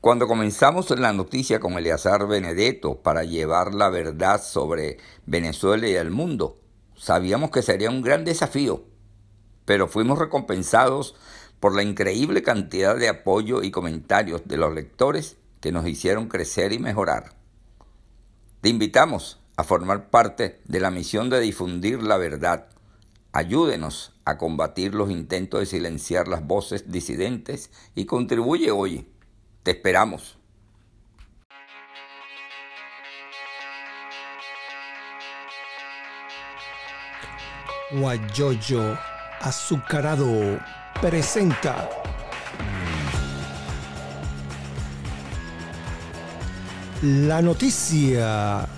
Cuando comenzamos la noticia con Eleazar Benedetto para llevar la verdad sobre Venezuela y el mundo, sabíamos que sería un gran desafío, pero fuimos recompensados por la increíble cantidad de apoyo y comentarios de los lectores que nos hicieron crecer y mejorar. Te invitamos a formar parte de la misión de difundir la verdad. Ayúdenos a combatir los intentos de silenciar las voces disidentes y contribuye hoy te esperamos. Guayoyo Azucarado presenta la noticia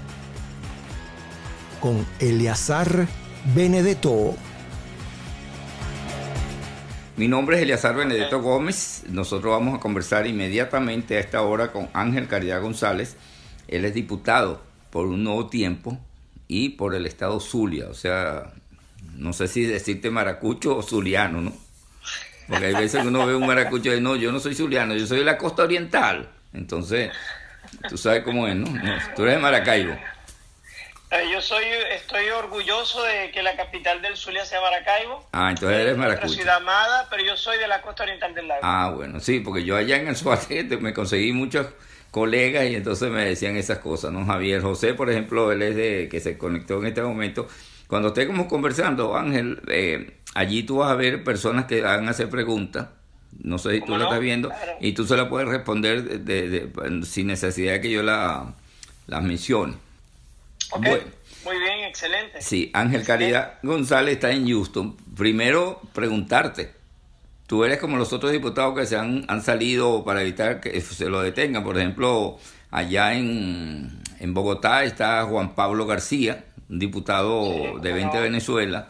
con Eleazar Benedetto. Mi nombre es Eliazar Benedetto Gómez. Nosotros vamos a conversar inmediatamente a esta hora con Ángel Caridad González. Él es diputado por un nuevo tiempo y por el estado Zulia. O sea, no sé si decirte maracucho o zuliano, ¿no? Porque hay veces que uno ve un maracucho y no, yo no soy zuliano, yo soy de la costa oriental. Entonces, tú sabes cómo es, ¿no? no tú eres de Maracaibo. Eh, yo soy, estoy orgulloso de que la capital del Zulia sea Maracaibo. Ah, entonces eres Maracucho. Ciudad amada, pero yo soy de la costa oriental del lago. Ah, bueno, sí, porque yo allá en el Suárez me conseguí muchos colegas y entonces me decían esas cosas, ¿no? Javier José, por ejemplo, él es de que se conectó en este momento. Cuando estemos conversando, Ángel, eh, allí tú vas a ver personas que van a hacer preguntas. No sé si tú la estás viendo y tú se la puedes responder de, sin necesidad de que yo la, las mencione. Muy bien, excelente. Sí, Ángel Caridad González está en Houston. Primero, preguntarte. Tú eres como los otros diputados que se han, han salido para evitar que se lo detengan. Por ejemplo, allá en, en Bogotá está Juan Pablo García, un diputado de 20 Venezuela.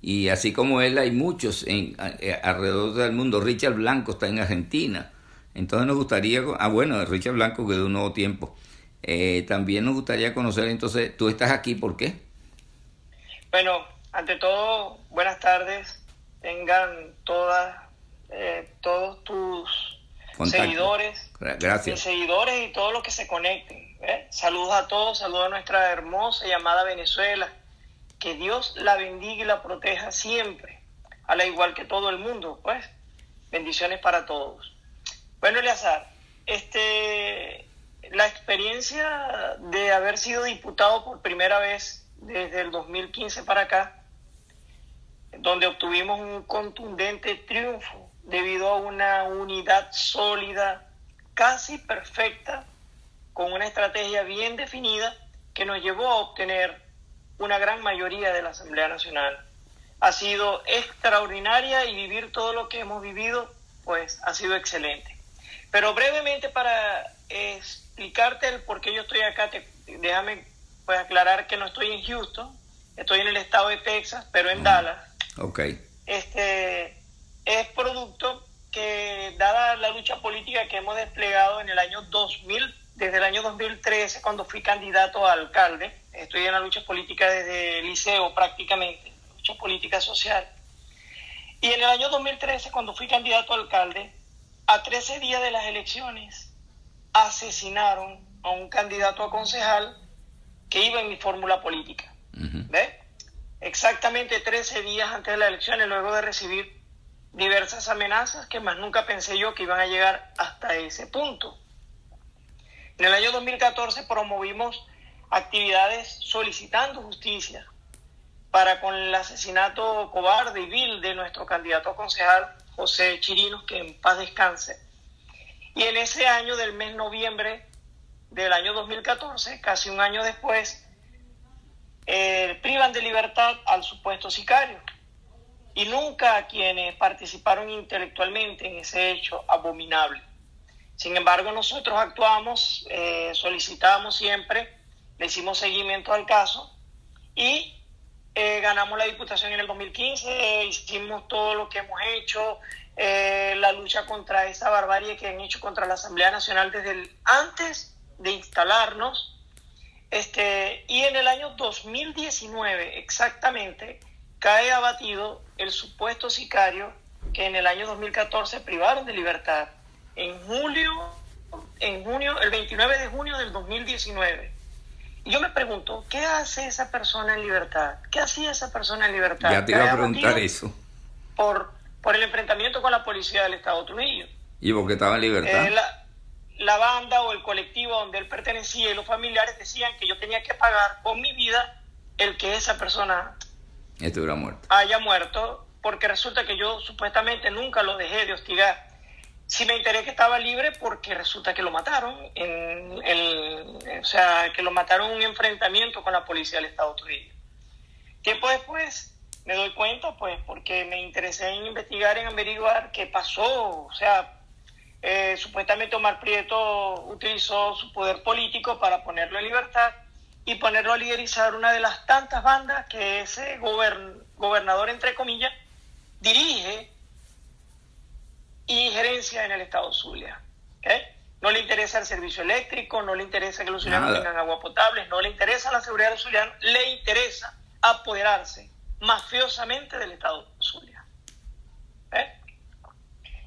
Y así como él, hay muchos en, alrededor del mundo. Richard Blanco está en Argentina. Entonces nos gustaría, ah bueno, Richard Blanco que de un nuevo tiempo. Eh, también nos gustaría conocer, entonces, tú estás aquí, ¿por qué? Bueno, ante todo, buenas tardes. Tengan todas, eh, todos tus seguidores. Gracias. seguidores y todos los que se conecten. ¿eh? Saludos a todos, saludos a nuestra hermosa llamada Venezuela. Que Dios la bendiga y la proteja siempre, a la igual que todo el mundo, pues. Bendiciones para todos. Bueno, Eleazar, este, la experiencia de haber sido diputado por primera vez desde el 2015 para acá, donde obtuvimos un contundente triunfo debido a una unidad sólida, casi perfecta, con una estrategia bien definida que nos llevó a obtener una gran mayoría de la Asamblea Nacional. Ha sido extraordinaria y vivir todo lo que hemos vivido, pues ha sido excelente. Pero brevemente para explicarte el por qué yo estoy acá, déjame pues aclarar que no estoy en Houston, estoy en el estado de Texas, pero en Dallas. Ok. Este es producto que, dada la lucha política que hemos desplegado en el año 2000, desde el año 2013, cuando fui candidato a alcalde, estoy en la lucha política desde el liceo prácticamente, lucha política social. Y en el año 2013, cuando fui candidato a alcalde, a 13 días de las elecciones, asesinaron a un candidato a concejal que iba en mi fórmula política. ¿Ve? Exactamente 13 días antes de las elecciones, luego de recibir diversas amenazas que más nunca pensé yo que iban a llegar hasta ese punto. En el año 2014 promovimos actividades solicitando justicia para con el asesinato cobarde y vil de nuestro candidato a concejal José Chirinos, que en paz descanse. Y en ese año del mes noviembre del año 2014, casi un año después, eh, privan de libertad al supuesto sicario. Y nunca a quienes participaron intelectualmente en ese hecho abominable. Sin embargo, nosotros actuamos, eh, solicitamos siempre, le hicimos seguimiento al caso y eh, ganamos la diputación en el 2015, hicimos todo lo que hemos hecho, eh, la lucha contra esa barbarie que han hecho contra la Asamblea Nacional desde el, antes de instalarnos. Este, y en el año 2019, exactamente, cae abatido el supuesto sicario que en el año 2014 privaron de libertad. En julio en junio, el 29 de junio del 2019. Y yo me pregunto, ¿qué hace esa persona en libertad? ¿Qué hacía esa persona en libertad? Ya te iba a preguntar eso. Por, por el enfrentamiento con la policía del Estados Unidos. ¿Y por qué estaba en libertad? Eh, la, la banda o el colectivo donde él pertenecía y los familiares decían que yo tenía que pagar con mi vida el que esa persona estuviera muerto. haya muerto, porque resulta que yo supuestamente nunca lo dejé de hostigar. Si me enteré que estaba libre porque resulta que lo mataron, en el, o sea, que lo mataron en un enfrentamiento con la policía del Estado Unidos. Tiempo después me doy cuenta, pues, porque me interesé en investigar, en averiguar qué pasó, o sea, eh, supuestamente Omar Prieto utilizó su poder político para ponerlo en libertad y ponerlo a liderizar una de las tantas bandas que ese gobernador, entre comillas, dirige y gerencia en el estado Zulia. No le interesa el servicio eléctrico, no le interesa que los zulianos tengan agua potable, no le interesa la seguridad de los zulianos, le interesa apoderarse mafiosamente del estado Zulia. ¿Eh?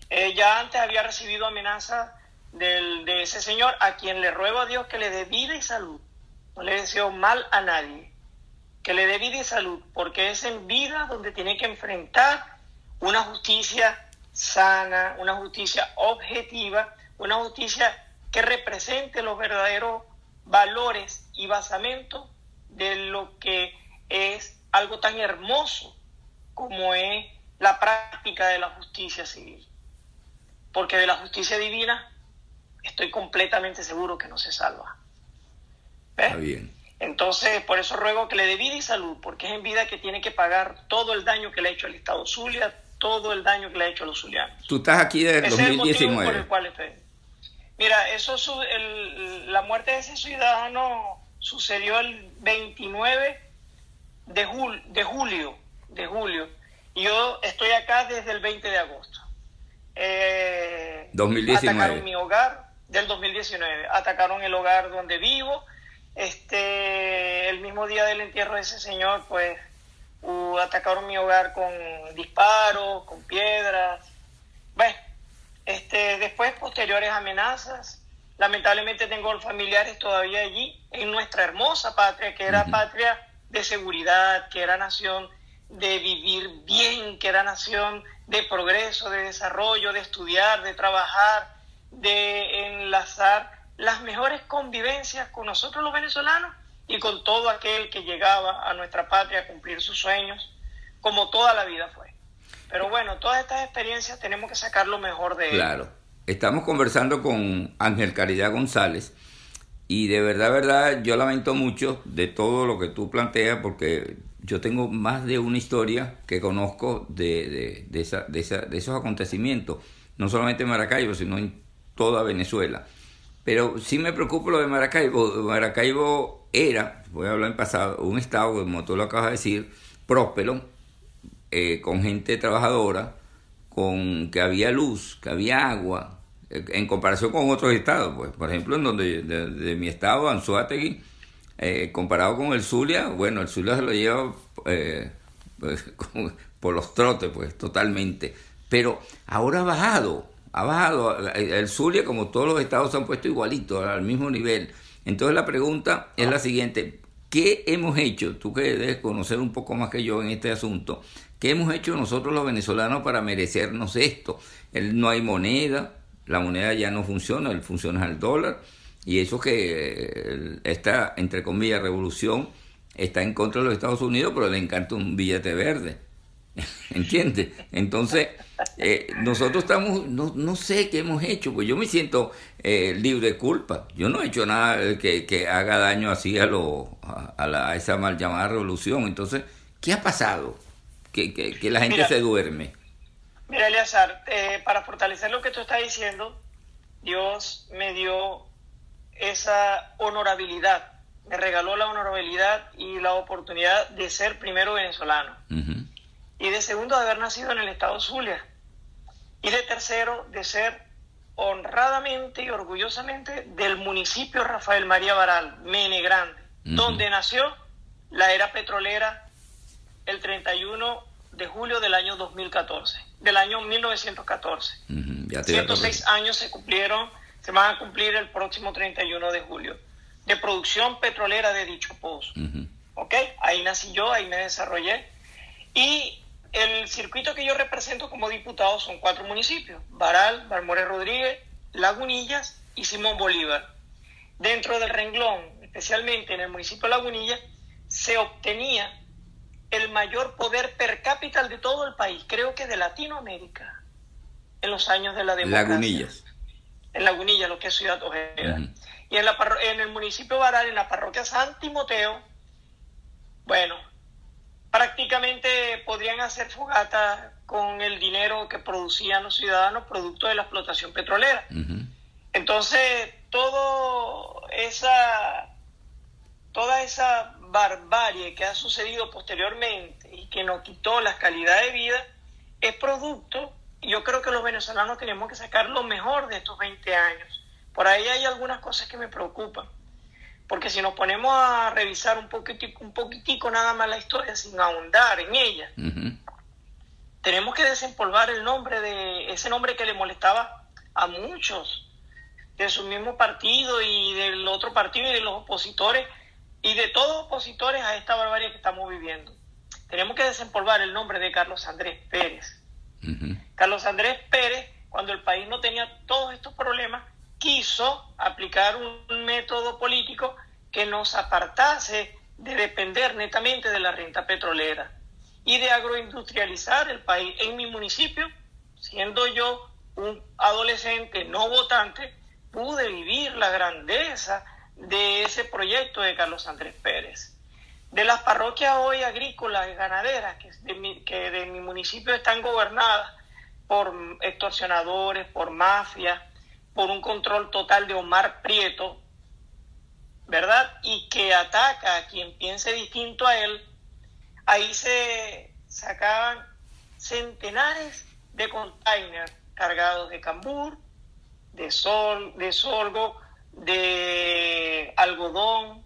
Eh, ya antes había recibido amenaza de ese señor a quien le ruego a Dios que le dé vida y salud. No le deseo mal a nadie. Que le dé vida y salud, porque es en vida donde tiene que enfrentar una justicia sana, una justicia objetiva, una justicia que represente los verdaderos valores y basamentos de lo que es algo tan hermoso como es la práctica de la justicia civil porque de la justicia divina estoy completamente seguro que no se salva. Está bien. Entonces, por eso ruego que le dé vida y salud, porque es en vida que tiene que pagar todo el daño que le ha hecho al Estado Zulia, todo el daño que le ha hecho a los zulianos. Tú estás aquí desde el 2019. por el cual estoy. Mira, eso, la muerte de ese ciudadano sucedió el 29 de, de julio, de julio, y yo estoy acá desde el 20 de agosto. Eh, 2019. Atacaron mi hogar del 2019. Atacaron el hogar donde vivo. Este, el mismo día del entierro de ese señor, pues atacaron mi hogar con disparos, con piedras. Bueno, este, después posteriores amenazas. Lamentablemente tengo familiares todavía allí, en nuestra hermosa patria, que era patria de seguridad, que era nación de vivir bien, que era nación de progreso, de desarrollo, de estudiar, de trabajar, de enlazar las mejores convivencias con nosotros los venezolanos y con todo aquel que llegaba a nuestra patria a cumplir sus sueños, como toda la vida fue. Pero bueno, todas estas experiencias tenemos que sacar lo mejor de ellas. Claro. Estamos conversando con Ángel Caridad González y de verdad, verdad, yo lamento mucho de todo lo que tú planteas porque yo tengo más de una historia que conozco de, de, esa, de, esa, de esos acontecimientos, no solamente en Maracaibo, sino en toda Venezuela. Pero sí me preocupa lo de Maracaibo. Maracaibo era, voy a hablar en pasado, un estado, como tú lo acabas de decir, próspero, eh, con gente trabajadora, con que había luz, que había agua, en comparación con otros estados. Pues, por ejemplo, en donde de, mi estado, Anzuategui, eh, comparado con el Zulia, bueno, el Zulia se lo lleva eh, pues, por los trotes, pues, totalmente. Pero ahora ha bajado, ha bajado. El Zulia, como todos los estados, se han puesto igualitos, al mismo nivel. Entonces la pregunta es la siguiente. ¿Qué hemos hecho? Tú que debes conocer un poco más que yo en este asunto. ¿Qué hemos hecho nosotros los venezolanos para merecernos esto? El, no hay moneda, la moneda ya no funciona, el funciona el dólar y eso que esta, entre comillas, revolución está en contra de los Estados Unidos, pero le encanta un billete verde. ¿Entiendes? Entonces, eh, nosotros estamos, no, no, sé qué hemos hecho, pues yo me siento eh, libre de culpa. Yo no he hecho nada que, que haga daño así a, lo, a, la, esa mal llamada revolución. Entonces, ¿qué ha pasado? Que, que, la gente se duerme. Mira, Eleazar, eh, para fortalecer lo que tú estás diciendo, Dios me dio esa honorabilidad, me regaló la honorabilidad y la oportunidad de ser primero venezolano. Y de segundo, de haber nacido en el estado Zulia. Y de tercero, de ser honradamente y orgullosamente del municipio Rafael María Baral, Mene Grande, donde nació la era petrolera el 31 de julio del año 2014, del año 1914. 106 años se cumplieron se van a cumplir el próximo 31 de julio, de producción petrolera de dicho pozo. ¿Ok? Ahí nací yo, ahí me desarrollé. Y el circuito que yo represento como diputado son cuatro municipios, Baral, Barmores Rodríguez, Lagunillas y Simón Bolívar. Dentro del renglón, especialmente en el municipio de Lagunillas, se obtenía el mayor poder per cápita de todo el país, creo que de Latinoamérica, en los años de la democracia. Lagunillas. En Lagunillas, lo que es Ciudad Ojeda. Y en, la en el municipio de Baral, en la parroquia San Timoteo, bueno, prácticamente podrían hacer fogata con el dinero que producían los ciudadanos producto de la explotación petrolera. Entonces, todo esa, toda esa barbarie que ha sucedido posteriormente y que nos quitó la calidad de vida es producto, y yo creo que los venezolanos tenemos que sacar lo mejor de estos 20 años. Por ahí hay algunas cosas que me preocupan, porque si nos ponemos a revisar un poquitico, un poquitico nada más la historia sin ahondar en ella, tenemos que desempolvar el nombre de ese nombre que le molestaba a muchos de su mismo partido y del otro partido y de los opositores y de todos opositores a esta barbarie que estamos viviendo. Tenemos que desempolvar el nombre de Carlos Andrés Pérez. Carlos Andrés Pérez, cuando el país no tenía todos estos problemas, quiso aplicar un método político que nos apartase de depender netamente de la renta petrolera y de agroindustrializar el país. En mi municipio, siendo yo un adolescente no votante, pude vivir la grandeza de ese proyecto de Carlos Andrés Pérez. De las parroquias hoy agrícolas y ganaderas que de mi, que de mi municipio están gobernadas por extorsionadores, por mafias, por un control total de Omar Prieto, ¿verdad? Y que ataca a quien piense distinto a él, ahí se sacaban centenares de containers cargados de cambur, de sol, de sorgo, de algodón,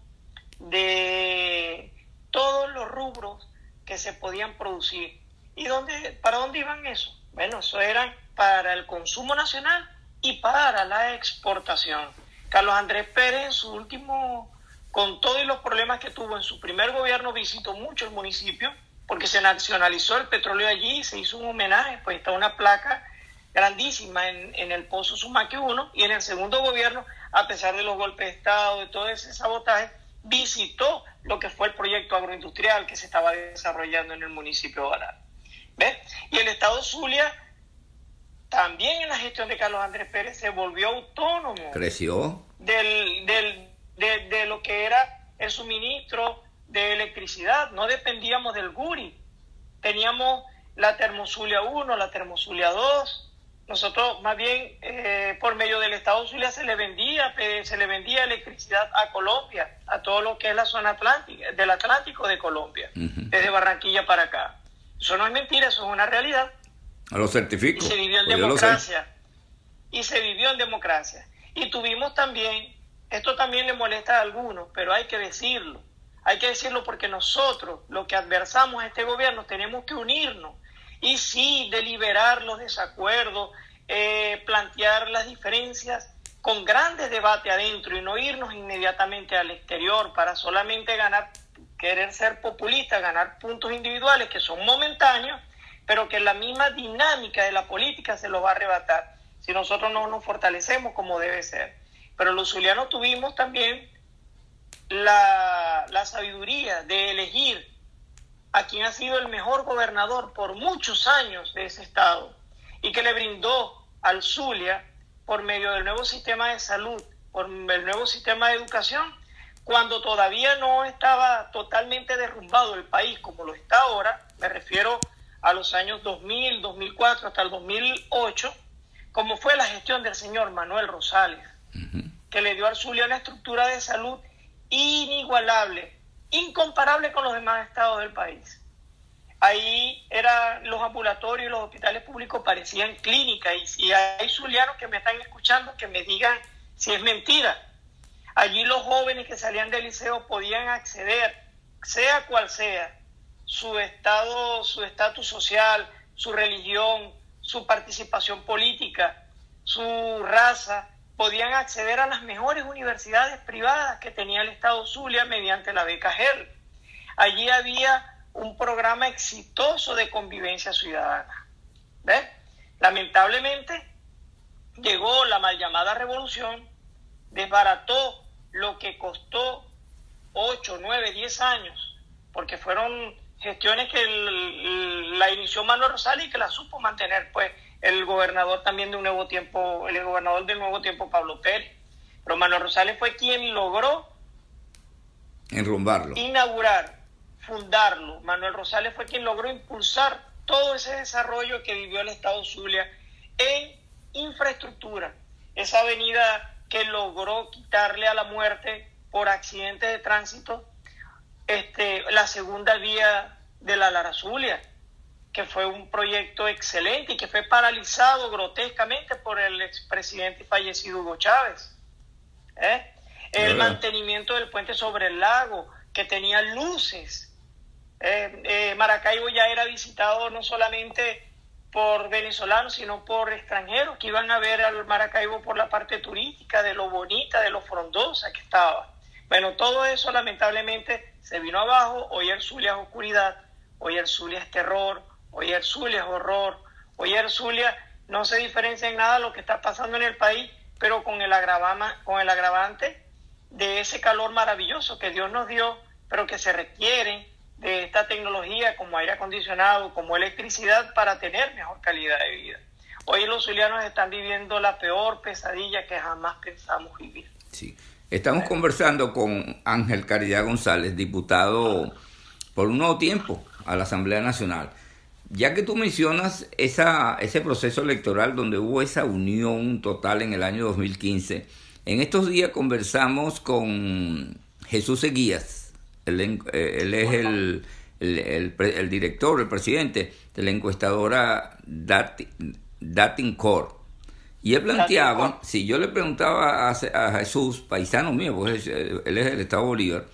de todos los rubros que se podían producir. ¿Y dónde, para dónde iban eso? Bueno, eso era para el consumo nacional y para la exportación. Carlos Andrés Pérez en su último, con todos los problemas que tuvo en su primer gobierno, visitó mucho el municipio porque se nacionalizó el petróleo allí, se hizo un homenaje, pues está una placa grandísima en, en el Pozo Sumaque 1 y en el segundo gobierno a pesar de los golpes de Estado, de todo ese sabotaje, visitó lo que fue el proyecto agroindustrial que se estaba desarrollando en el municipio de Baral. ¿Ves? Y el Estado Zulia, también en la gestión de Carlos Andrés Pérez, se volvió autónomo. Creció. Del, del, de, de lo que era el suministro de electricidad. No dependíamos del GURI. Teníamos la Termozulia 1, la Termozulia 2, nosotros, más bien, eh, por medio del Estado Zulia se le vendía, se le vendía electricidad a Colombia, a todo lo que es la zona atlántica, del Atlántico de Colombia, desde Barranquilla para acá. Eso no es mentira, eso es una realidad. A lo certifico. Y se vivió en pues democracia. Y se vivió en democracia. Y tuvimos también, esto también le molesta a algunos, pero hay que decirlo. Hay que decirlo porque nosotros, lo que adversamos a este gobierno, tenemos que unirnos y sí deliberar los desacuerdos, eh, plantear las diferencias con grandes debates adentro y no irnos inmediatamente al exterior para solamente ganar, querer ser populista, ganar puntos individuales que son momentáneos, pero que la misma dinámica de la política se los va a arrebatar si nosotros no nos fortalecemos como debe ser. Pero los zulianos tuvimos también la, la sabiduría de elegir a quien ha sido el mejor gobernador por muchos años de ese estado y que le brindó al Zulia por medio del nuevo sistema de salud, por el nuevo sistema de educación, cuando todavía no estaba totalmente derrumbado el país como lo está ahora, me refiero a los años 2000, 2004 hasta el 2008, como fue la gestión del señor Manuel Rosales, que le dio al Zulia una estructura de salud inigualable, incomparable con los demás estados del país. Ahí eran los ambulatorios los hospitales públicos parecían clínicas y si hay zulianos que me están escuchando que me digan si es mentira. Allí los jóvenes que salían del liceo podían acceder, sea cual sea, su estado, su estatus social, su religión, su participación política, su raza, podían acceder a las mejores universidades privadas que tenía el Estado Zulia mediante la beca GEL. Allí había un programa exitoso de convivencia ciudadana. ¿Ves? Lamentablemente llegó la mal llamada revolución, desbarató lo que costó 8, 9, 10 años, porque fueron gestiones que la inició Manuel Rosales y que la supo mantener pues el gobernador también de un nuevo tiempo, el gobernador del nuevo tiempo Pablo Pérez. Pero Manuel Rosales fue quien logró enrumbarlo. Inaugurar, fundarlo. Manuel Rosales fue quien logró impulsar todo ese desarrollo que vivió el Estado Zulia en infraestructura. Esa avenida que logró quitarle a la muerte por accidentes de tránsito este, la segunda vía de la Lara Zulia, que fue un proyecto excelente y que fue paralizado grotescamente por el expresidente fallecido Hugo Chávez. ¿eh? El mantenimiento del puente sobre el lago, que tenía luces. Eh, eh, Maracaibo ya era visitado no solamente por venezolanos, sino por extranjeros que iban a ver al Maracaibo por la parte turística, de lo bonita, de lo frondosa que estaba. Bueno, todo eso lamentablemente se vino abajo, hoy el Zulia es oscuridad, hoy el Zulia es terror, hoy el Zulia es horror, hoy el Zulia no se diferencia en nada lo que está pasando en el país, pero con el, agravama, con el agravante de ese calor maravilloso que Dios nos dio, pero que se requiere de esta tecnología como aire acondicionado, como electricidad para tener mejor calidad de vida. Hoy los zulianos están viviendo la peor pesadilla que jamás pensamos vivir. Sí. Estamos conversando con Ángel Caridad González, diputado por un nuevo tiempo a la Asamblea Nacional. Ya que tú mencionas esa, ese proceso electoral donde hubo esa unión total en el año 2015, en estos días conversamos con Jesús Eguías, él, eh, él es el, el, director, el presidente de la encuestadora Dating Core. Y él planteaba, si yo le preguntaba a, Jesús, paisano mío, pues él es del Estado Bolívar,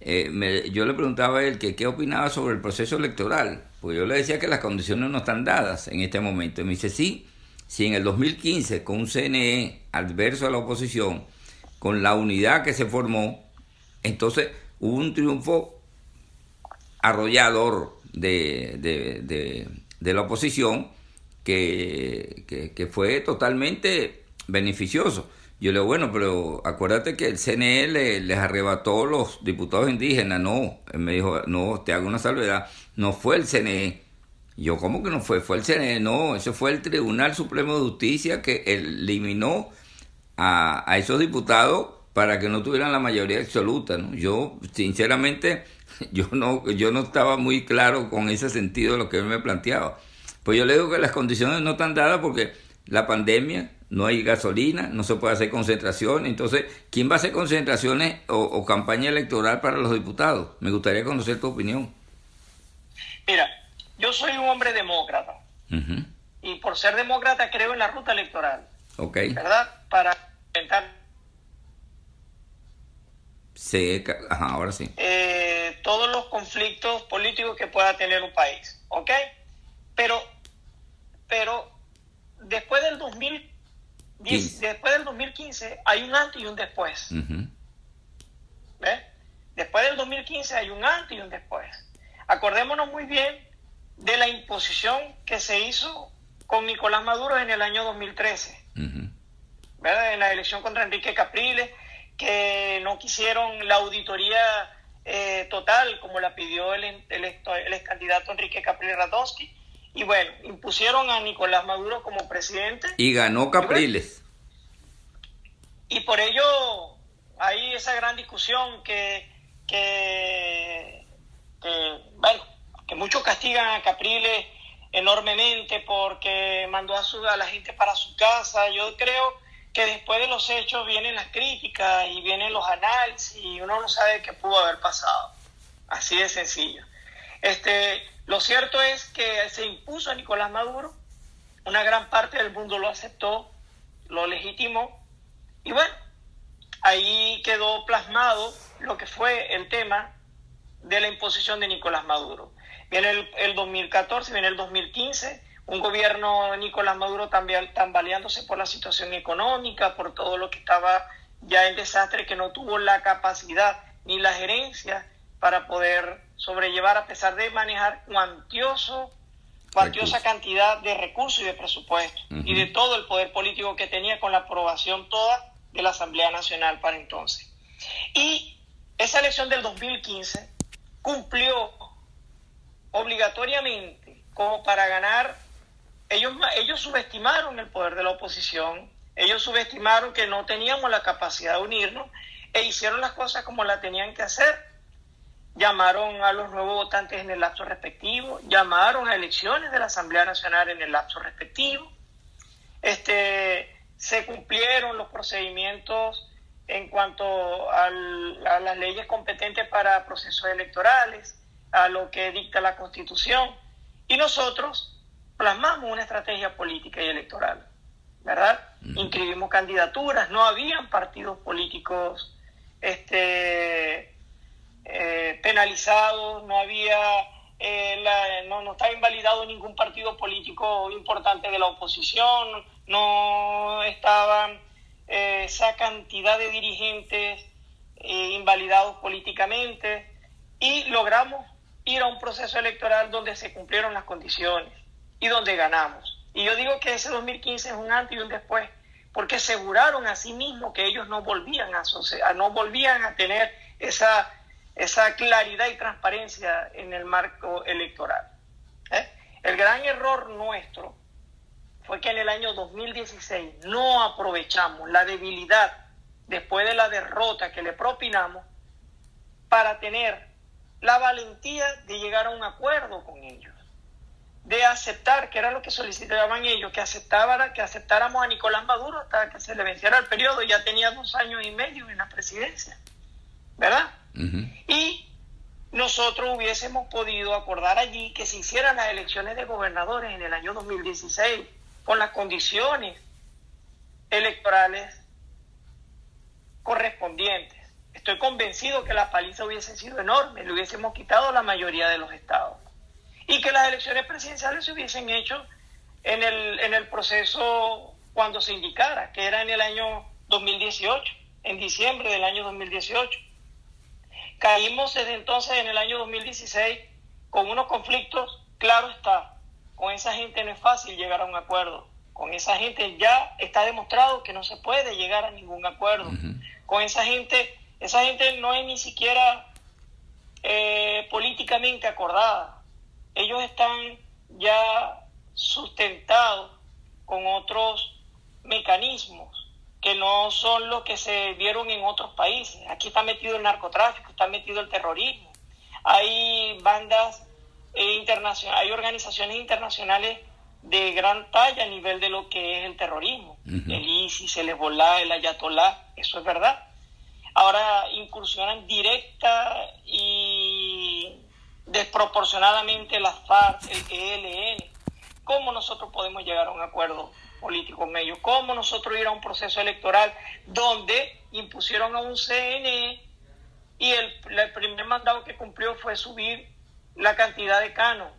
eh, yo le preguntaba a él que qué opinaba sobre el proceso electoral, porque yo le decía que las condiciones no están dadas en este momento. Y me dice, sí, si en el 2015, con un CNE adverso a la oposición, con la unidad que se formó, entonces hubo un triunfo arrollador de, de, de la oposición que, que, fue totalmente beneficioso. Yo le digo, bueno, pero acuérdate que el CNE les arrebató los diputados indígenas. No, él me dijo, no, te hago una salvedad, no fue el CNE. Yo, ¿cómo que no fue? Fue el CNE, no, ese fue el Tribunal Supremo de Justicia que eliminó a, a esos diputados para que no tuvieran la mayoría absoluta. ¿no? Yo, sinceramente, yo no, yo no estaba muy claro con ese sentido de lo que él me planteaba. Pues yo le digo que las condiciones no están dadas porque la pandemia, no hay gasolina, no se puede hacer concentraciones. Entonces, ¿quién va a hacer concentraciones o, campaña electoral para los diputados? Me gustaría conocer tu opinión. Mira, yo soy un hombre demócrata. Y por ser demócrata creo en la ruta electoral. Ok. ¿Verdad? Para intentar... Sí, ahora sí. Eh, todos los conflictos políticos que pueda tener un país. ¿Ok? Pero pero después del 2010, después del 2015 hay un antes y un después. Después del 2015 hay un antes y un después. Acordémonos muy bien de la imposición que se hizo con Nicolás Maduro en el año 2013. En la elección contra Enrique Capriles, que no quisieron la auditoría eh, total como la pidió el, el, el ex candidato Enrique Capriles Radonsky y bueno, impusieron a Nicolás Maduro como presidente. Y ganó Capriles. Y, por ello hay esa gran discusión que, que, bueno, que muchos castigan a Capriles enormemente porque mandó a, su, a la gente para su casa. Yo creo que después de los hechos vienen las críticas y vienen los análisis y uno no sabe qué pudo haber pasado. Así de sencillo. Este, lo cierto es que se impuso a Nicolás Maduro, una gran parte del mundo lo aceptó, lo legitimó, y bueno, ahí quedó plasmado lo que fue el tema de la imposición de Nicolás Maduro. Viene el, 2014, viene el 2015, un gobierno de Nicolás Maduro también tambaleándose por la situación económica, por todo lo que estaba ya en desastre, que no tuvo la capacidad ni la gerencia para poder sobrellevar, a pesar de manejar cuantioso, cuantiosa cantidad de recursos y de presupuesto, y de todo el poder político que tenía con la aprobación toda de la Asamblea Nacional para entonces. Y esa elección del 2015 cumplió obligatoriamente como para ganar, ellos, ellos subestimaron el poder de la oposición, ellos subestimaron que no teníamos la capacidad de unirnos e hicieron las cosas como la tenían que hacer. Llamaron a los nuevos votantes en el lapso respectivo, llamaron a elecciones de la Asamblea Nacional en el lapso respectivo. Este, se cumplieron los procedimientos en cuanto a las leyes competentes para procesos electorales, a lo que dicta la Constitución, y nosotros plasmamos una estrategia política y electoral, ¿verdad? Inscribimos candidaturas, no habían partidos políticos este, eh, penalizados, no había, eh, no, no estaba invalidado ningún partido político importante de la oposición, no estaban eh, esa cantidad de dirigentes eh, invalidados políticamente y logramos ir a un proceso electoral donde se cumplieron las condiciones y donde ganamos. Y yo digo que ese 2015 es un antes y un después, porque aseguraron a sí mismos que ellos no volvían a, no volvían a tener esa, esa claridad y transparencia en el marco electoral. ¿eh? El gran error nuestro fue que en el año 2016 no aprovechamos la debilidad después de la derrota que le propinamos para tener la valentía de llegar a un acuerdo con ellos, de aceptar, que era lo que solicitaban ellos, que, aceptara, que aceptáramos a Nicolás Maduro hasta que se le venciera el periodo, ya tenía dos años y medio en la presidencia, ¿verdad? Y nosotros hubiésemos podido acordar allí que se hicieran las elecciones de gobernadores en el año 2016 con las condiciones electorales correspondientes. Estoy convencido que la paliza hubiese sido enorme, le hubiésemos quitado la mayoría de los estados. Y que las elecciones presidenciales se hubiesen hecho en el, en el proceso cuando se indicara, que era en el año 2018, en diciembre del año 2018. Caímos desde entonces en el año 2016 con unos conflictos, claro está, con esa gente no es fácil llegar a un acuerdo. Con esa gente ya está demostrado que no se puede llegar a ningún acuerdo. Con esa gente, esa gente no es ni siquiera eh, políticamente acordada. Ellos están ya sustentados con otros mecanismos que no son los que se vieron en otros países. Aquí está metido el narcotráfico, está metido el terrorismo. Hay bandas eh, hay organizaciones internacionales de gran talla a nivel de lo que es el terrorismo. El ISIS, el Hezbollah, el Ayatollah, eso es verdad. Ahora incursionan directa y desproporcionadamente las FARC, el ELN. ¿Cómo nosotros podemos llegar a un acuerdo político con ellos? ¿Cómo nosotros ir a un proceso electoral donde impusieron a un CNE y el, el primer mandado que cumplió fue subir la cantidad de canos,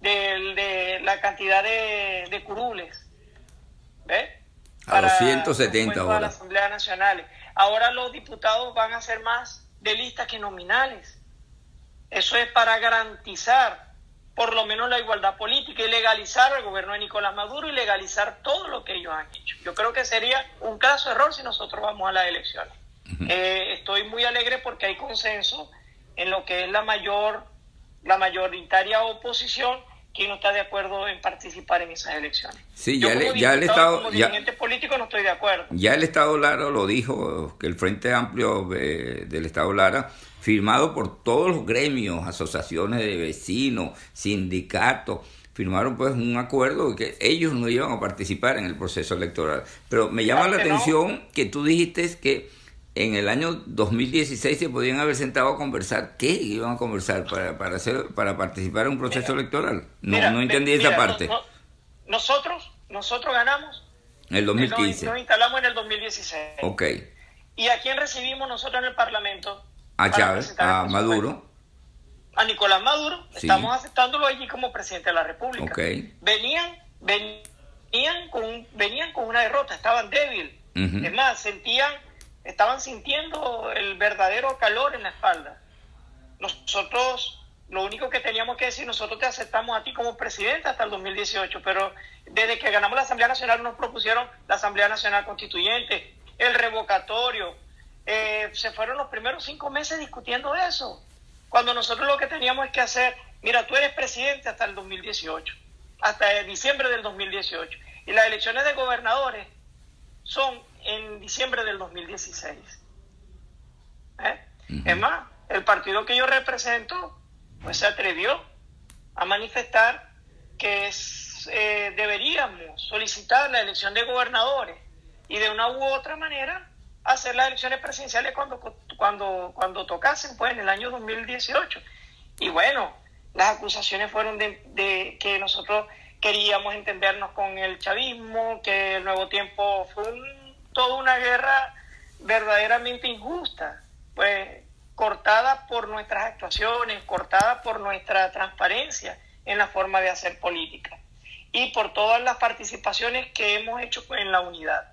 de, la cantidad de, curules. ¿Ves? A 270 ahora. la Asamblea Nacional. Ahora los diputados van a ser más de listas que nominales. Eso es para garantizar por lo menos la igualdad política y legalizar el gobierno de Nicolás Maduro y legalizar todo lo que ellos han hecho. Yo creo que sería un caso error si nosotros vamos a las elecciones. Eh, estoy muy alegre porque hay consenso en lo que es la mayor la mayoritaria oposición que no está de acuerdo en participar en esas elecciones. Sí, ya, ya el Estado... Como dirigente político no estoy de acuerdo. Ya el Estado Lara lo dijo, que el Frente Amplio del Estado Lara, firmado por todos los gremios, asociaciones de vecinos, sindicatos, firmaron pues un acuerdo de que ellos no iban a participar en el proceso electoral. Pero me llama la atención que tú dijiste que en el año 2016 se podían haber sentado a conversar. ¿Qué iban a conversar para, para, hacer, para participar en un proceso electoral? No, no entendí esa parte. nosotros, nosotros ganamos. En el 2015. Nos, instalamos en el 2016. Ok. ¿Y a quién recibimos nosotros en el Parlamento? A Chávez, a Maduro. a Nicolás Maduro, estamos aceptándolo allí como presidente de la República. Venían, venían con, venían con una derrota, estaban débiles. Es más, sentían, estaban sintiendo el verdadero calor en la espalda. Nosotros, lo único que teníamos que decir, nosotros te aceptamos a ti como presidente hasta el 2018, pero desde que ganamos la Asamblea Nacional nos propusieron la Asamblea Nacional Constituyente, el revocatorio. Eh, se fueron los primeros cinco meses discutiendo eso. Cuando nosotros lo que teníamos es que hacer, mira, tú eres presidente hasta el 2018, hasta diciembre del 2018. Y las elecciones de gobernadores son en diciembre del 2016. ¿Eh? Es más, el partido que yo represento, pues se atrevió a manifestar que eh, deberíamos solicitar la elección de gobernadores y de una u otra manera hacer las elecciones presidenciales cuando, cuando, cuando tocasen, pues en el año 2018. Y bueno, las acusaciones fueron de, que nosotros queríamos entendernos con el chavismo, que el nuevo tiempo fue toda una guerra verdaderamente injusta, pues cortada por nuestras actuaciones, cortada por nuestra transparencia en la forma de hacer política y por todas las participaciones que hemos hecho en la unidad.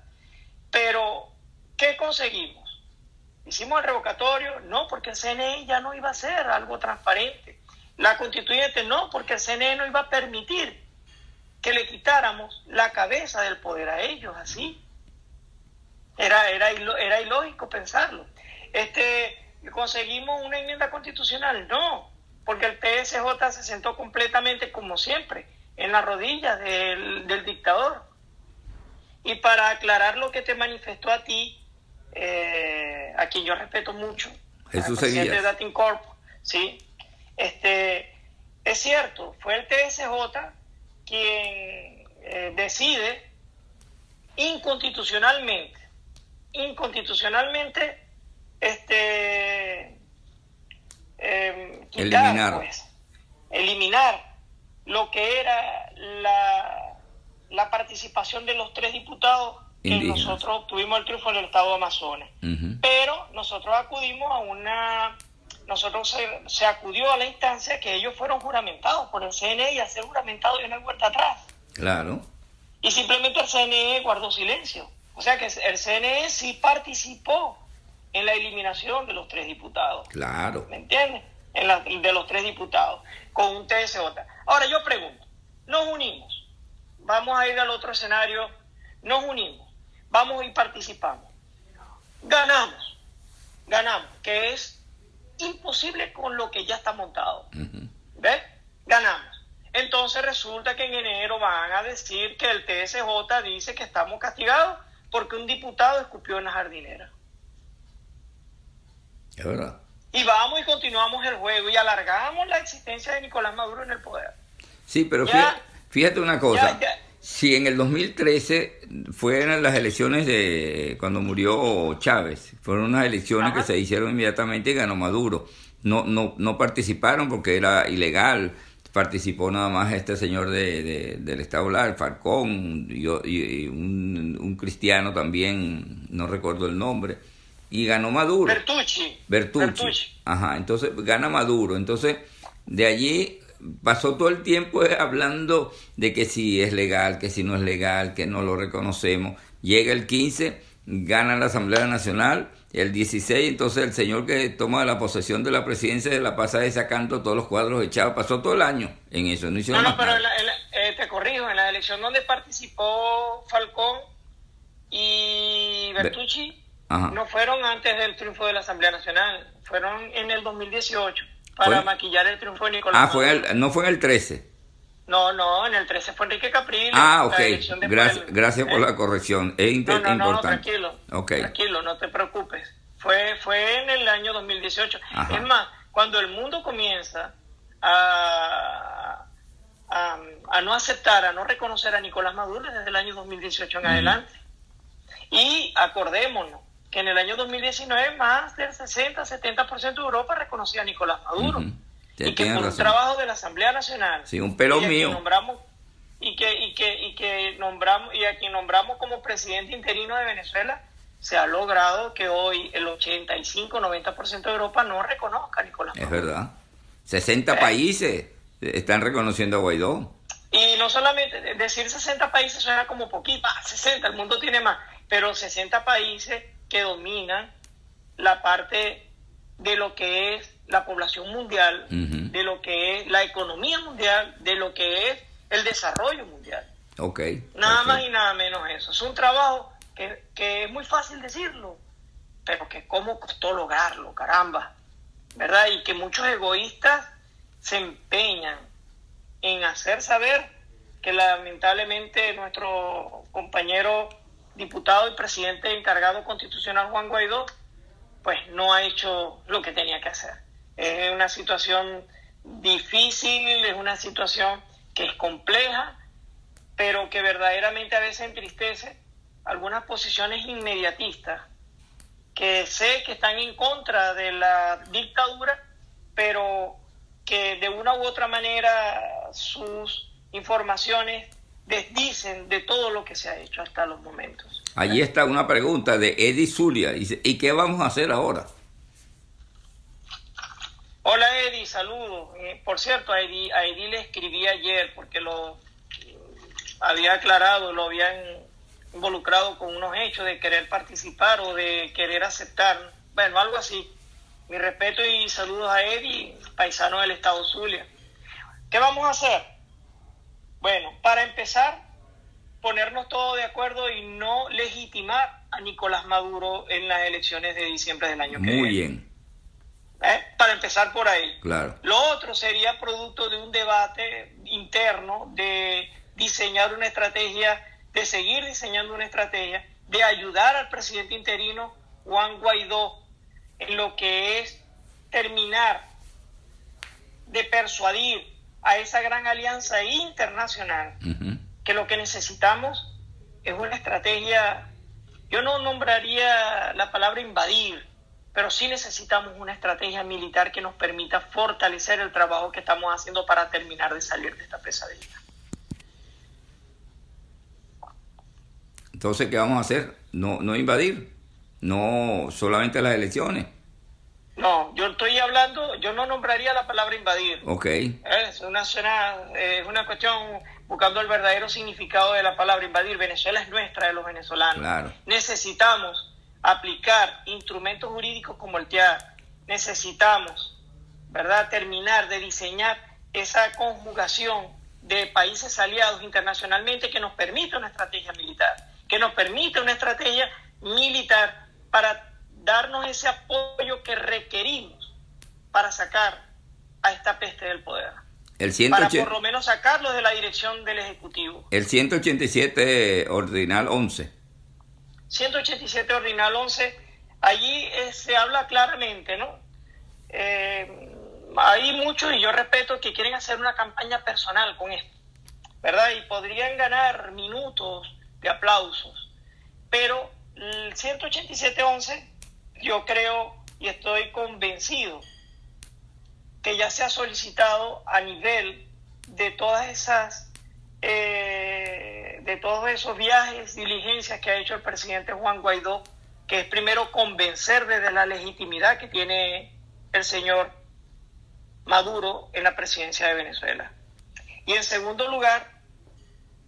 Pero ¿Qué conseguimos? Hicimos el revocatorio, no, porque el CNE ya no iba a ser algo transparente. La constituyente, no, porque el CNE no iba a permitir que le quitáramos la cabeza del poder a ellos, así. Era, era, era ilógico pensarlo. Este, ¿Conseguimos una enmienda constitucional? No, porque el TSJ se sentó completamente, como siempre, en la rodilla del, del dictador. Y para aclarar lo que te manifestó a ti, eh, a quien yo respeto mucho, Jesús el presidente de Datin Corp, sí, este, es cierto, fue el TSJ quien eh, decide inconstitucionalmente, inconstitucionalmente, este, em, eliminar. Pues, eliminar lo que era la, la participación de los tres diputados que nosotros tuvimos el triunfo en el estado de Amazonas. Pero nosotros acudimos a una, nosotros se, acudió a la instancia que ellos fueron juramentados por el CNE y a ser juramentados y no hay vuelta atrás. Claro. Y simplemente el CNE guardó silencio. O sea que el CNE sí participó en la eliminación de los tres diputados. Claro. ¿Me entiendes? En la, de los tres diputados, con un TSJ. Ahora yo pregunto, nos unimos, vamos a ir al otro escenario, nos unimos vamos y participamos. Ganamos, ganamos, que es imposible con lo que ya está montado. ¿Ves? Ganamos. Entonces resulta que en enero van a decir que el TSJ dice que estamos castigados porque un diputado escupió en la jardinera. Es verdad. Y vamos y continuamos el juego y alargamos la existencia de Nicolás Maduro en el poder. Sí, pero fíjate, una cosa. Si en el 2013 fueron las elecciones de cuando murió Chávez, fueron unas elecciones que se hicieron inmediatamente y ganó Maduro. No, no, no participaron porque era ilegal. Participó nada más este señor de, del Estado Lar, Falcón, y, un, un, cristiano también, no recuerdo el nombre, y ganó Maduro. Bertucci. Bertucci. Ajá, entonces gana Maduro. Entonces, de allí pasó todo el tiempo hablando de que si es legal, que si no es legal, que no lo reconocemos. Llega el 15, gana la Asamblea Nacional, el 16, entonces el señor que toma la posesión de la presidencia de la pasa sacando todos los cuadros echados, pasó todo el año en eso, no No, no, pero eh, te corrijo, en la elección donde participó Falcón y Bertucci, no fueron antes del triunfo de la Asamblea Nacional, fueron en el 2018 para maquillar el triunfo de Nicolás. Ah, fue no fue en el 13. No, no, en el 13 fue Enrique Caprile. Ah, ok. Gracias, gracias por la corrección. Es no, no, No, tranquilo. Tranquilo, no te preocupes. Fue, fue en el año 2018. Es más, cuando el mundo comienza a, a, no aceptar, a no reconocer a Nicolás Maduro desde el año 2018 en adelante. Y acordémonos, que en el año 2019 más del 60-70% de Europa reconocía a Nicolás Maduro. Y que por un trabajo de la Asamblea Nacional. Sí, un pelo mío. Nombramos, y que, y que, y que nombramos, y a quien nombramos como presidente interino de Venezuela, se ha logrado que hoy el 85-90% de Europa no reconozca a Nicolás Maduro. Es verdad. 60 países están reconociendo a Guaidó. Y no solamente decir 60 países suena como poquito, 60, el mundo tiene más, pero 60 países que dominan la parte de lo que es la población mundial, de lo que es la economía mundial, de lo que es el desarrollo mundial. Ok. Nada más y nada menos eso. Es un trabajo que, que es muy fácil decirlo, pero que cómo costó lograrlo, caramba. ¿Verdad? Y que muchos egoístas se empeñan en hacer saber que lamentablemente nuestro compañero diputado y presidente encargado constitucional Juan Guaidó, pues no ha hecho lo que tenía que hacer. Es una situación difícil, es una situación que es compleja, pero que verdaderamente a veces entristece algunas posiciones inmediatistas que sé que están en contra de la dictadura, pero que de una u otra manera sus informaciones desdicen de todo lo que se ha hecho hasta los momentos. Allí está una pregunta de Eddie Zulia. ¿Y qué vamos a hacer ahora? Hola Eddie, saludos. Eh, por cierto, a Eddie, a Eddie le escribí ayer porque lo había aclarado, lo habían involucrado con unos hechos de querer participar o de querer aceptar, bueno, algo así. Mi respeto y saludos a Eddie, paisano del estado Zulia. ¿Qué vamos a hacer? Bueno, para empezar, ponernos todos de acuerdo y no legitimar a Nicolás Maduro en las elecciones de diciembre del año que viene. Muy bien. ¿Eh? Para empezar por ahí. Claro. Lo otro sería producto de un debate interno de diseñar una estrategia, de seguir diseñando una estrategia, de ayudar al presidente interino Juan Guaidó en lo que es terminar de persuadir a esa gran alianza internacional que lo que necesitamos es una estrategia, yo no nombraría la palabra invadir, pero sí necesitamos una estrategia militar que nos permita fortalecer el trabajo que estamos haciendo para terminar de salir de esta pesadilla. Entonces, ¿qué vamos a hacer? No, no invadir, no solamente las elecciones. No, yo estoy hablando, yo no nombraría la palabra invadir. Ok. Es una, es una cuestión buscando el verdadero significado de la palabra invadir. Venezuela es nuestra de los venezolanos. Claro. Necesitamos aplicar instrumentos jurídicos como el TIA. Necesitamos, ¿verdad?, terminar de diseñar esa conjugación de países aliados internacionalmente que nos permita una estrategia militar que nos permite una estrategia militar para darnos ese apoyo que requerimos para sacar a esta peste del poder. El para por lo menos sacarlo de la dirección del Ejecutivo. El 187 Ordinal 11. 187 Ordinal 11, allí eh, se habla claramente, ¿no? Eh, hay muchos, y yo respeto, que quieren hacer una campaña personal con esto, ¿verdad? Y podrían ganar minutos aplausos. Pero el 187.11 yo creo y estoy convencido que ya se ha solicitado a nivel de todas esas eh, de todos esos viajes, diligencias que ha hecho el presidente Juan Guaidó, que es primero convencer desde la legitimidad que tiene el señor Maduro en la presidencia de Venezuela. Y en segundo lugar,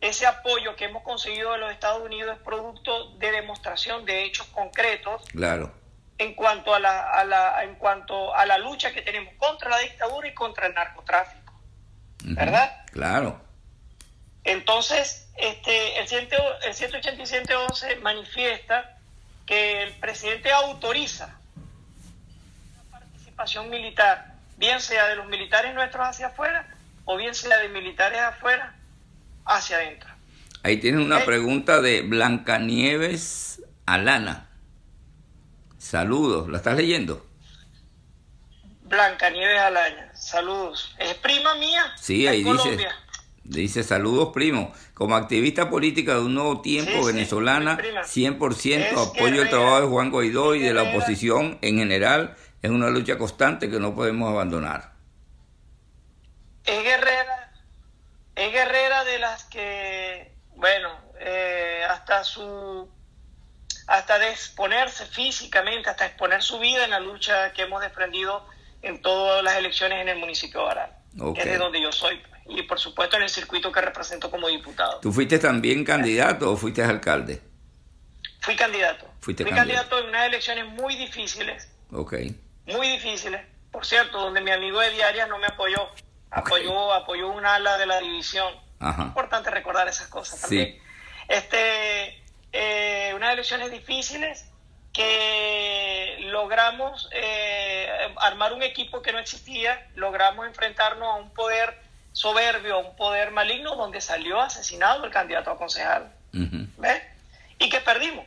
ese apoyo que hemos conseguido de los Estados Unidos es producto de demostración de hechos concretos. Claro. En cuanto a la, a la, en cuanto a la lucha que tenemos contra la dictadura y contra el narcotráfico. ¿Verdad? Claro. Entonces, este, el, 100, el 187 manifiesta que el presidente autoriza la participación militar, bien sea de los militares nuestros hacia afuera o bien sea de militares afuera hacia adentro. Ahí tienes una pregunta de Blancanieves Alana. Saludos, ¿la estás leyendo? Blancanieves Alana, saludos. ¿Es prima mía? Sí, ahí dice. Dice, saludos primo. Como activista política de un nuevo tiempo venezolana, 100% apoyo el trabajo de Juan Guaidó y de la oposición en general. Es una lucha constante que no podemos abandonar. Es guerrera es guerrera de las que, bueno, eh, hasta su hasta de exponerse físicamente, hasta exponer su vida en la lucha que hemos desprendido en todas las elecciones en el municipio de Baral, Ok. que es de donde yo soy. Y por supuesto en el circuito que represento como diputado. ¿Tú fuiste también candidato o fuiste alcalde? Fui candidato. Fuiste Fui candidato. candidato en unas elecciones muy difíciles, Ok. muy difíciles. Por cierto, donde mi amigo de Diarias no me apoyó. Apoyó, apoyó un ala de la división. Ajá. Es importante recordar esas cosas también. Sí. Este, eh, unas elecciones difíciles que logramos eh, armar un equipo que no existía, logramos enfrentarnos a un poder soberbio, a un poder maligno, donde salió asesinado el candidato a concejal. Ujú. ¿Ves? Y que perdimos.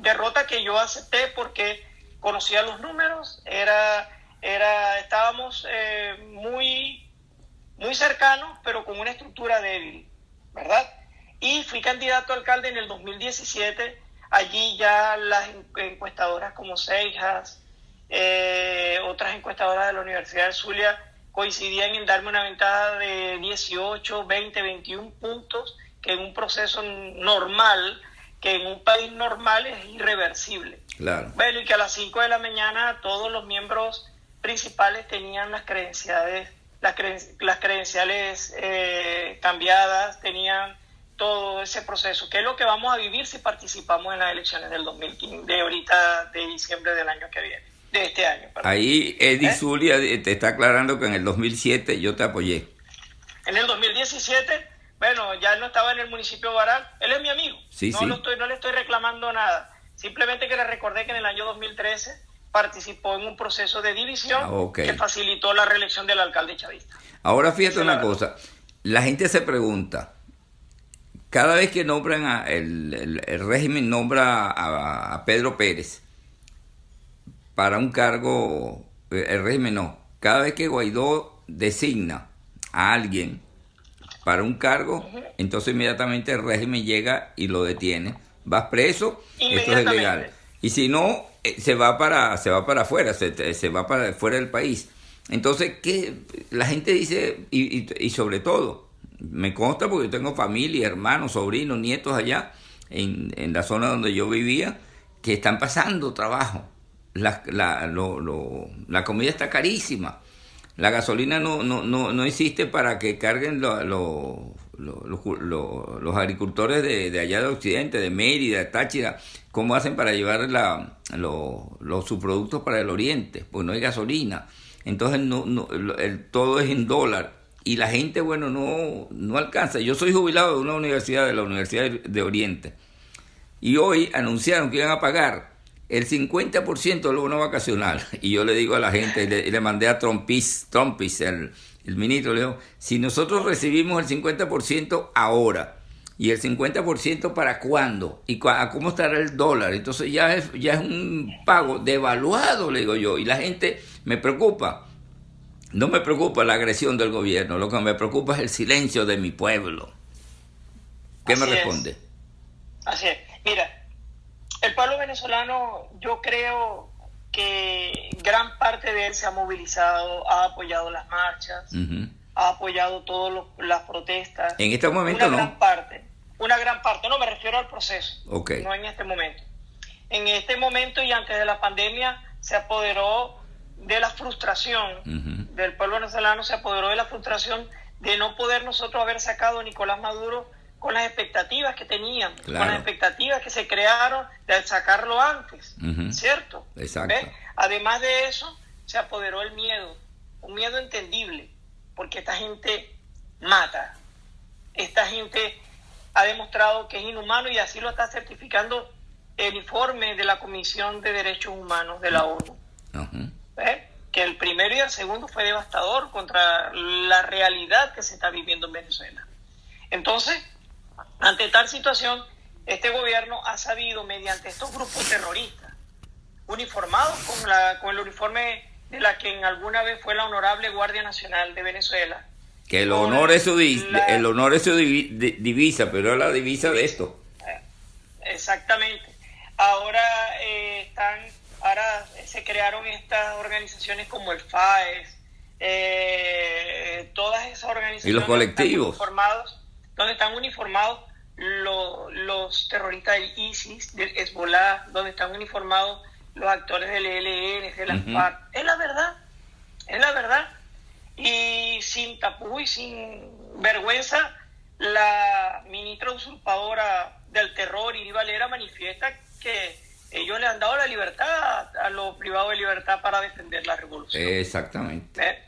Derrota que yo acepté porque conocía los números, era, era, estábamos eh, muy, muy cercanos, pero con una estructura débil, ¿verdad? Fui candidato a alcalde en el 2017. Allí ya las en- encuestadoras como Seijas, eh, otras encuestadoras de la Universidad de Zulia coincidían en darme una ventaja de 18, 20, 21 puntos, que en un proceso normal, que en un país normal es irreversible. Claro. Bueno, y que a las 5 de la mañana todos los miembros principales tenían las credenciales, las, creen- las credenciales eh, cambiadas, tenían todo ese proceso, que es lo que vamos a vivir si participamos en las elecciones del 2015, de ahorita, de diciembre del año que viene, de este año. perdón. Ahí Eddie ¿Eh? Zulia eh, te está aclarando que en el 2007 yo te apoyé. En el 2017, bueno, ya no estaba en el municipio de Baral, él es mi amigo, Sí, no, sí. Lo estoy, no le estoy reclamando nada, simplemente que le recordé que en el año 2013 participó en un proceso de división Ah, que facilitó la reelección del alcalde chavista. Ahora fíjate una cosa, la gente se pregunta, cada vez que nombran a, el, el- el régimen nombra a, a Pedro Pérez para un cargo, eh, el régimen no, cada vez que Guaidó designa a alguien para un cargo, entonces inmediatamente el régimen llega y lo detiene, vas preso, esto es ilegal. Y si no, eh, se va para, se va para afuera, se, se va para fuera del país. Entonces, ¿qué? La gente dice, y, y, y sobre todo, me consta porque yo tengo familia, hermanos, sobrinos, nietos allá, en, en la zona donde yo vivía, que están pasando trabajo. La, la, lo- lo- la comida está carísima. La gasolina no, no, no, no existe para que carguen lo- lo- lo- lo- lo- los agricultores de, de allá de Occidente, de Mérida, de Táchira, cómo hacen para llevar la, lo- los subproductos para el Oriente, pues no hay gasolina. Entonces no, no, el- todo es en dólar y la gente, bueno, no, no alcanza. Yo soy jubilado de una universidad, de la Universidad de Oriente, y hoy anunciaron que iban a pagar el 50% del bono vacacional. Y yo le digo a la gente, y le, mandé a Trompis, Trompis el, el ministro, le digo, si nosotros recibimos el 50% ahora, y el 50% para cuándo, y cua- a cómo estará el dólar, entonces ya es, ya es un pago devaluado, le digo yo, y la gente me preocupa. No me preocupa la agresión del gobierno, lo que me preocupa es el silencio de mi pueblo. ¿Qué me es. responde? Así es. Mira, el pueblo venezolano, yo creo que gran parte de él se ha movilizado, ha apoyado las marchas, ha apoyado todas las protestas. En este momento una no. gran parte, una gran parte, no me refiero al proceso, Ok. no en este momento. En este momento y antes de la pandemia se apoderó de la frustración del pueblo venezolano, se apoderó de la frustración de no poder nosotros haber sacado a Nicolás Maduro con las expectativas que teníamos, Claro. con las expectativas que se crearon de sacarlo antes. ¿cierto? Exacto. ¿Ves? Además de eso, se apoderó el miedo, un miedo entendible, porque esta gente mata, esta gente ha demostrado que es inhumano y así lo está certificando el informe de la Comisión de Derechos Humanos de la ONU. ¿Ves? Que el primero y el segundo fue devastador contra la realidad que se está viviendo en Venezuela. Entonces, ante tal situación, este gobierno ha sabido, mediante estos grupos terroristas, uniformados con, la, con el uniforme de la que en alguna vez fue la honorable Guardia Nacional de Venezuela, Que el honor es su, la- el honor es su divi- di- divisa, pero es la divisa de esto. Exactamente. Ahora eh, están, ahora se crearon estas organizaciones como el FAES, eh, todas esas organizaciones Y los colectivos. Están uniformados, donde están uniformados lo- los terroristas del ISIS, del Hezbollah, donde están uniformados los actores del ELN, de la Ujú. FARC. Es la verdad. es la verdad. Y sin tapujos y sin vergüenza, la ministra usurpadora del terror, Iri Valera, manifiesta que ellos le han dado la libertad a los privados de libertad para defender la revolución. Exactamente. ¿Eh?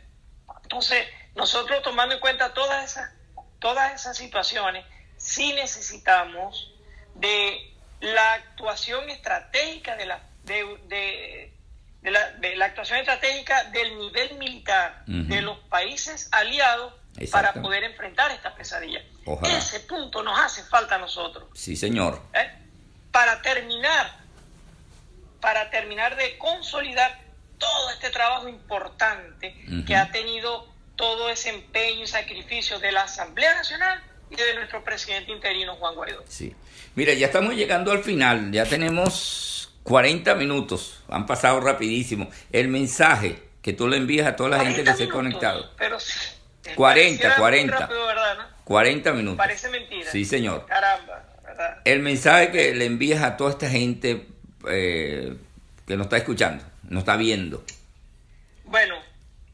Entonces, nosotros tomando en cuenta todas esas, todas esas situaciones, sí necesitamos de la actuación estratégica de la, de, la, actuación estratégica del nivel militar de los países aliados para poder enfrentar esta pesadilla. Ese punto nos hace falta a nosotros. Sí, señor. ¿Eh? Para terminar, para terminar de consolidar todo este trabajo importante que ha tenido todo ese empeño y sacrificio de la Asamblea Nacional y de nuestro presidente interino Juan Guaidó. Sí. Mira, ya estamos llegando al final, ya tenemos 40 minutos, han pasado rapidísimo. El mensaje que tú le envías a toda la gente que se ha conectado. Pero 40, 40. 40 minutos. Parece mentira. Sí, señor. Caramba, ¿verdad? El mensaje que le envías a toda esta gente eh, que nos está escuchando, nos está viendo. Bueno,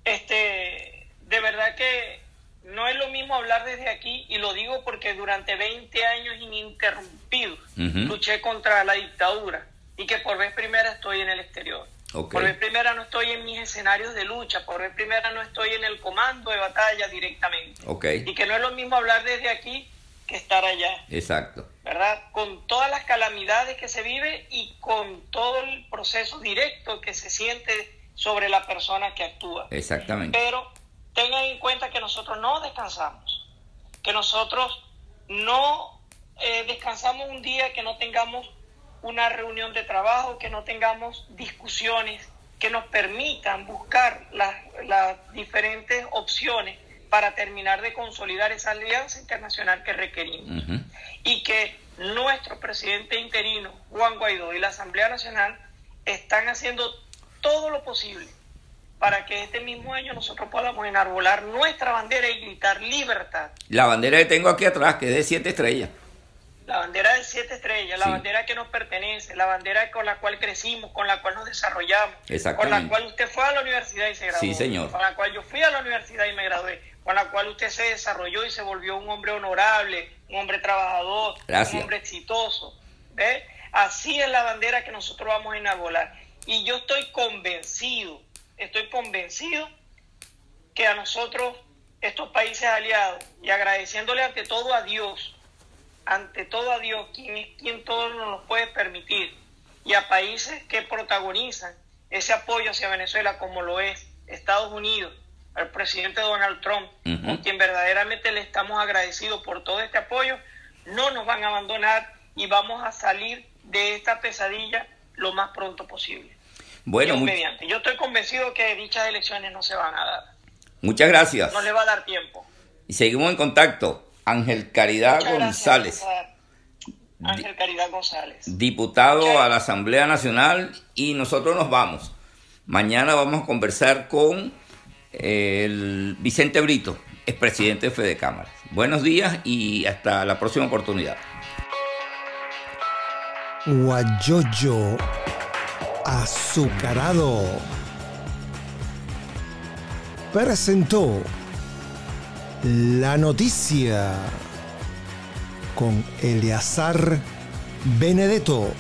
este, de verdad que no es lo mismo hablar desde aquí, y lo digo porque durante 20 años ininterrumpidos luché contra la dictadura y que por vez primera estoy en el exterior. Por vez primera no estoy en mis escenarios de lucha, por vez primera no estoy en el comando de batalla directamente. Y que no es lo mismo hablar desde aquí que estar allá. Exacto. ¿Verdad? Con todas las calamidades que se vive y con todo el proceso directo que se siente sobre la persona que actúa. Exactamente. Pero tengan en cuenta que nosotros no descansamos, que nosotros no eh, descansamos un día que no tengamos una reunión de trabajo, que no tengamos discusiones que nos permitan buscar las, diferentes opciones para terminar de consolidar esa alianza internacional que requerimos. Y que nuestro presidente interino, Juan Guaidó, y la Asamblea Nacional están haciendo todo lo posible para que este mismo año nosotros podamos enarbolar nuestra bandera y gritar libertad. La bandera que tengo aquí atrás, que es de siete estrellas la bandera de siete estrellas, la bandera que nos pertenece, la bandera con la cual crecimos, con la cual nos desarrollamos, con la cual usted fue a la universidad y se graduó, sí, señor. con la cual yo fui a la universidad y me gradué, con la cual usted se desarrolló y se volvió un hombre honorable, un hombre trabajador, un hombre exitoso. ¿ve? Así es la bandera que nosotros vamos a enarbolar. Y yo estoy convencido, estoy convencido que a nosotros, estos países aliados, y agradeciéndole ante todo a Dios, ante todo a Dios, quien es quien todo nos lo puede permitir, y a países que protagonizan ese apoyo hacia Venezuela, como lo es Estados Unidos, al presidente Donald Trump, con quien verdaderamente le estamos agradecidos por todo este apoyo, no nos van a abandonar y vamos a salir de esta pesadilla lo más pronto posible. Bueno, mediante. Yo estoy convencido que dichas elecciones no se van a dar. Muchas gracias. No le va a dar tiempo. Y seguimos en contacto. Ángel Caridad González. Ángel Caridad González. Diputado a la Asamblea Nacional y nosotros nos vamos. Mañana vamos a conversar con el Vicente Brito, expresidente de Fede Cámaras. Buenos días y hasta la próxima oportunidad. Guayoyo azucarado presentó la noticia con Eleazar Benedetto.